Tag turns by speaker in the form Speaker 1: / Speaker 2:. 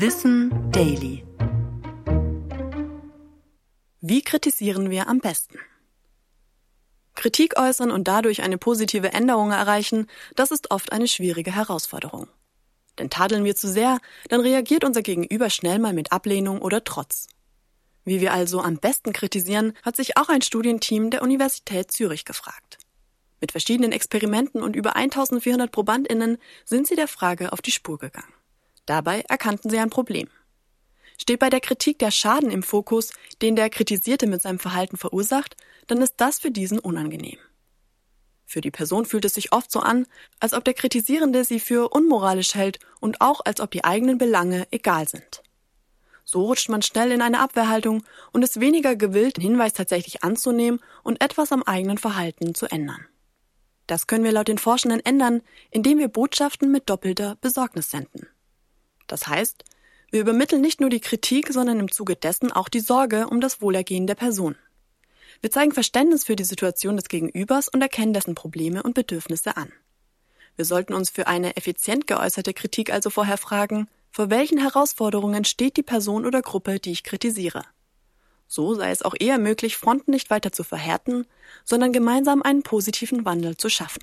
Speaker 1: Wissen Daily. Wie kritisieren wir am besten? Kritik äußern und dadurch eine positive Änderung erreichen, das ist oft eine schwierige Herausforderung. Denn tadeln wir zu sehr, dann reagiert unser Gegenüber schnell mal mit Ablehnung oder Trotz. Wie wir also am besten kritisieren, hat sich auch ein Studienteam der Universität Zürich gefragt. Mit verschiedenen Experimenten und über 1400 Probandinnen sind sie der Frage auf die Spur gegangen. Dabei erkannten sie ein Problem. Steht bei der Kritik der Schaden im Fokus, den der Kritisierte mit seinem Verhalten verursacht, dann ist das für diesen unangenehm. Für die Person fühlt es sich oft so an, als ob der Kritisierende sie für unmoralisch hält und auch als ob die eigenen Belange egal sind. So rutscht man schnell in eine Abwehrhaltung und ist weniger gewillt, den Hinweis tatsächlich anzunehmen und etwas am eigenen Verhalten zu ändern. Das können wir laut den Forschenden ändern, indem wir Botschaften mit doppelter Besorgnis senden. Das heißt, wir übermitteln nicht nur die Kritik, sondern im Zuge dessen auch die Sorge um das Wohlergehen der Person. Wir zeigen Verständnis für die Situation des Gegenübers und erkennen dessen Probleme und Bedürfnisse an. Wir sollten uns für eine effizient geäußerte Kritik also vorher fragen, vor welchen Herausforderungen steht die Person oder Gruppe, die ich kritisiere. So sei es auch eher möglich, Fronten nicht weiter zu verhärten, sondern gemeinsam einen positiven Wandel zu schaffen.